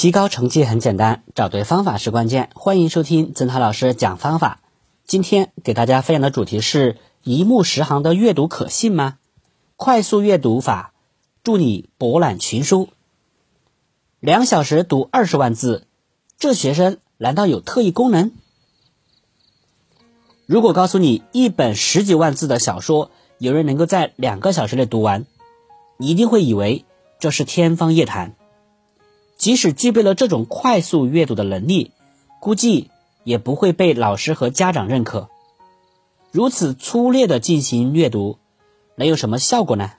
提高成绩很简单，找对方法是关键。欢迎收听曾涛老师讲方法。今天给大家分享的主题是：一目十行的阅读可信吗？快速阅读法助你博览群书。两小时读二十万字，这学生难道有特异功能？如果告诉你一本十几万字的小说，有人能够在两个小时内读完，你一定会以为这是天方夜谭。即使具备了这种快速阅读的能力，估计也不会被老师和家长认可。如此粗略的进行阅读，能有什么效果呢？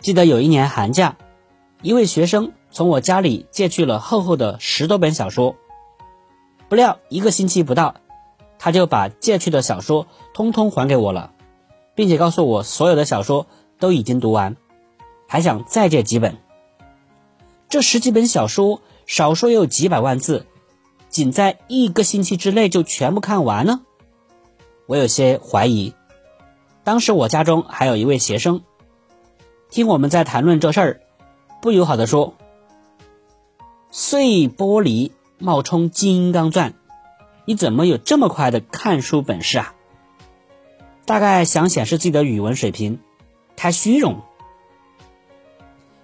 记得有一年寒假，一位学生从我家里借去了厚厚的十多本小说，不料一个星期不到。他就把借去的小说通通还给我了，并且告诉我所有的小说都已经读完，还想再借几本。这十几本小说少说也有几百万字，仅在一个星期之内就全部看完了，我有些怀疑。当时我家中还有一位学生，听我们在谈论这事儿，不友好的说：“碎玻璃冒充金刚钻。”你怎么有这么快的看书本事啊？大概想显示自己的语文水平，太虚荣。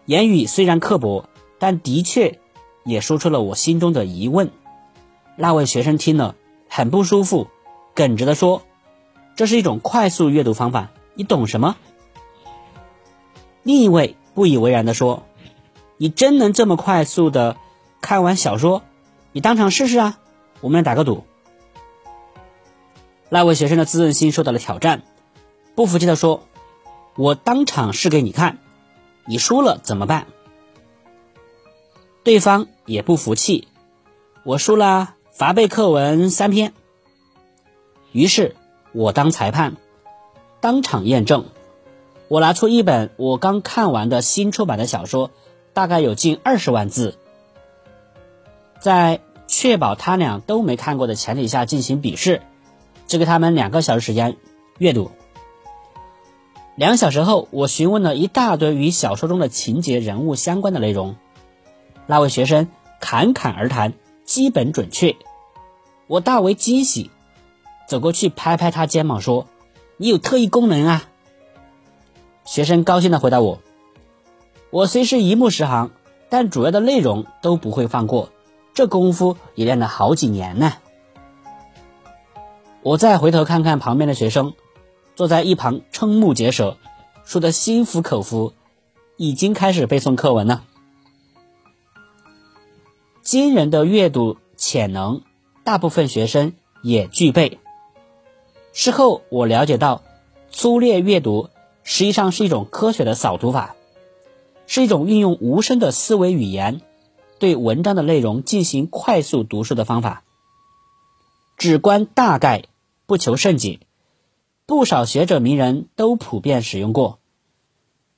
言语虽然刻薄，但的确也说出了我心中的疑问。那位学生听了很不舒服，耿直的说：“这是一种快速阅读方法，你懂什么？”另一位不以为然的说：“你真能这么快速的看完小说？你当场试试啊！我们来打个赌。”那位学生的自尊心受到了挑战，不服气的说：“我当场试给你看，你输了怎么办？”对方也不服气，我输了，罚背课文三篇。于是我当裁判，当场验证。我拿出一本我刚看完的新出版的小说，大概有近二十万字，在确保他俩都没看过的前提下进行笔试。只给他们两个小时时间阅读。两小时后，我询问了一大堆与小说中的情节、人物相关的内容。那位学生侃侃而谈，基本准确。我大为惊喜，走过去拍拍他肩膀说：“你有特异功能啊！”学生高兴地回答我：“我虽是一目十行，但主要的内容都不会放过。这功夫也练了好几年呢。”我再回头看看旁边的学生，坐在一旁瞠目结舌，说的心服口服，已经开始背诵课文了。惊人的阅读潜能，大部分学生也具备。事后我了解到，粗略阅读实际上是一种科学的扫读法，是一种运用无声的思维语言，对文章的内容进行快速读书的方法。只观大概。不求甚解，不少学者名人都普遍使用过。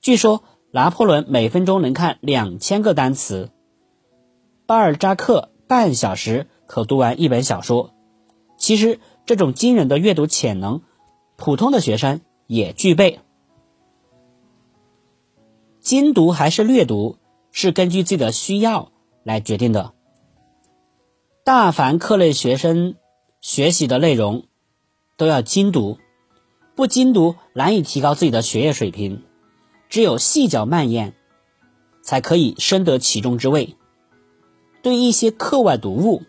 据说拿破仑每分钟能看两千个单词，巴尔扎克半小时可读完一本小说。其实这种惊人的阅读潜能，普通的学生也具备。精读还是略读，是根据自己的需要来决定的。大凡课内学生学习的内容。都要精读，不精读难以提高自己的学业水平。只有细嚼慢咽，才可以深得其中之味。对一些课外读物，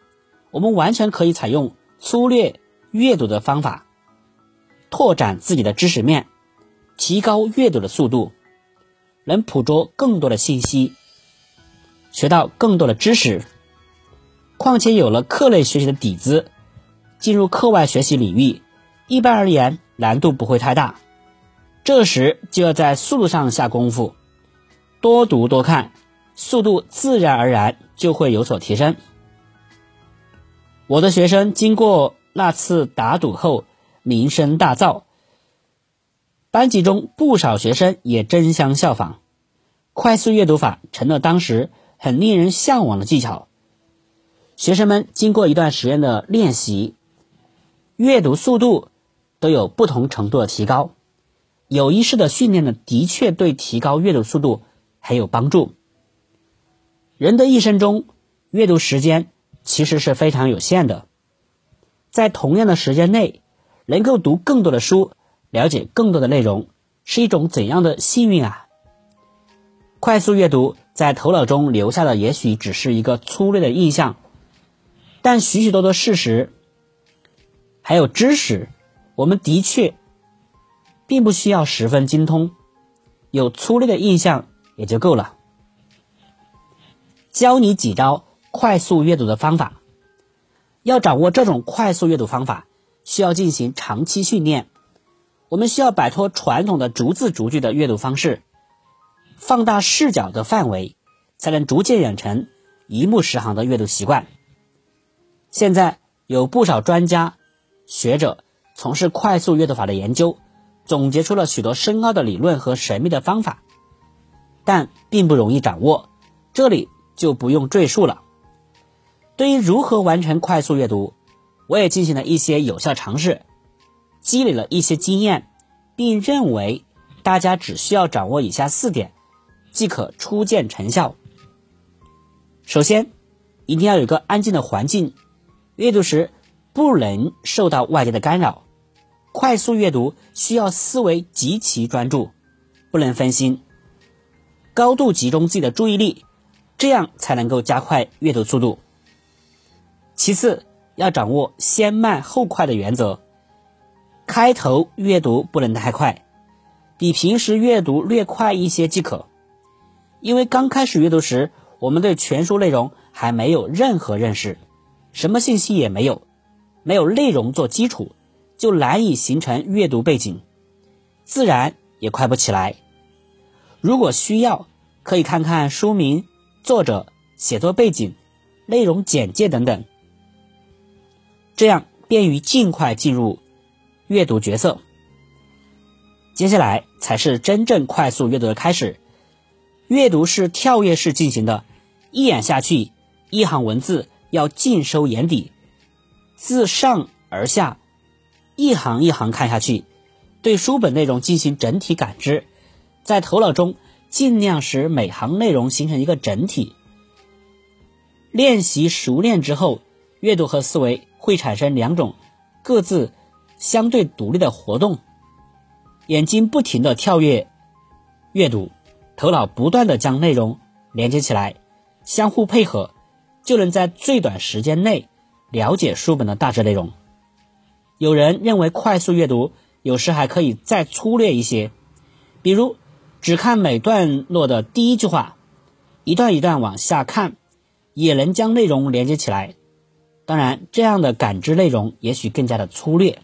我们完全可以采用粗略阅读的方法，拓展自己的知识面，提高阅读的速度，能捕捉更多的信息，学到更多的知识。况且有了课内学习的底子，进入课外学习领域。一般而言，难度不会太大。这时就要在速度上下功夫，多读多看，速度自然而然就会有所提升。我的学生经过那次打赌后，名声大噪，班级中不少学生也争相效仿。快速阅读法成了当时很令人向往的技巧。学生们经过一段时间的练习，阅读速度。都有不同程度的提高，有意识的训练呢，的确对提高阅读速度很有帮助。人的一生中，阅读时间其实是非常有限的，在同样的时间内，能够读更多的书，了解更多的内容，是一种怎样的幸运啊！快速阅读在头脑中留下的也许只是一个粗略的印象，但许许多多事实还有知识，我们的确并不需要十分精通，有粗略的印象也就够了。教你几招快速阅读的方法，要掌握这种快速阅读方法，需要进行长期训练。我们需要摆脱传统的逐字逐句的阅读方式。放大视角的范围，才能逐渐养成一目十行的阅读习惯。现在有不少专家学者从事快速阅读法的研究，总结出了许多深奥的理论和神秘的方法，但并不容易掌握，这里就不用赘述了。对于如何完成快速阅读，我也进行了一些有效尝试，积累了一些经验，并认为大家只需要掌握以下四点。即可初见成效。首先，一定要有个安静的环境，阅读时不能受到外界的干扰。快速阅读需要思维极其专注，不能分心，高度集中自己的注意力，这样才能够加快阅读速度。其次，要掌握先慢后快的原则，开头阅读不能太快，比平时阅读略快一些即可。因为刚开始阅读时，我们对全书内容还没有任何认识，什么信息也没有，没有内容做基础，就难以形成阅读背景，自然也快不起来。如果需要，可以看看书名、作者、写作背景、内容简介等等，这样便于尽快进入阅读角色。接下来才是真正快速阅读的开始。阅读是跳跃式进行的，一眼下去，一行文字要尽收眼底，自上而下，一行一行看下去，对书本内容进行整体感知，在头脑中尽量使每行内容形成一个整体。练习熟练之后，阅读和思维会产生两种各自相对独立的活动，眼睛不停的跳跃阅读。头脑不断的将内容连接起来，相互配合，就能在最短时间内了解书本的大致内容。有人认为快速阅读有时还可以再粗略一些，比如只看每段落的第一句话，一段一段往下看，也能将内容连接起来。当然，这样的感知内容也许更加的粗略。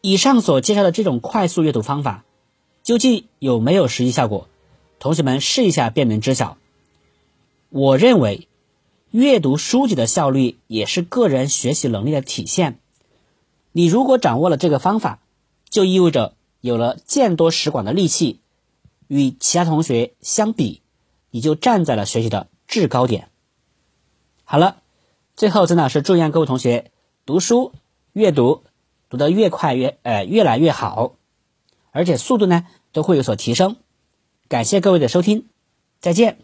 以上所介绍的这种快速阅读方法。究竟有没有实际效果？同学们试一下便能知晓。我认为，阅读书籍的效率也是个人学习能力的体现。你如果掌握了这个方法，就意味着有了见多识广的利器，与其他同学相比，你就站在了学习的制高点。好了，最后曾老师祝愿各位同学读书阅读读得越快越呃越来越好。而且速度呢都会有所提升。感谢各位的收听，再见。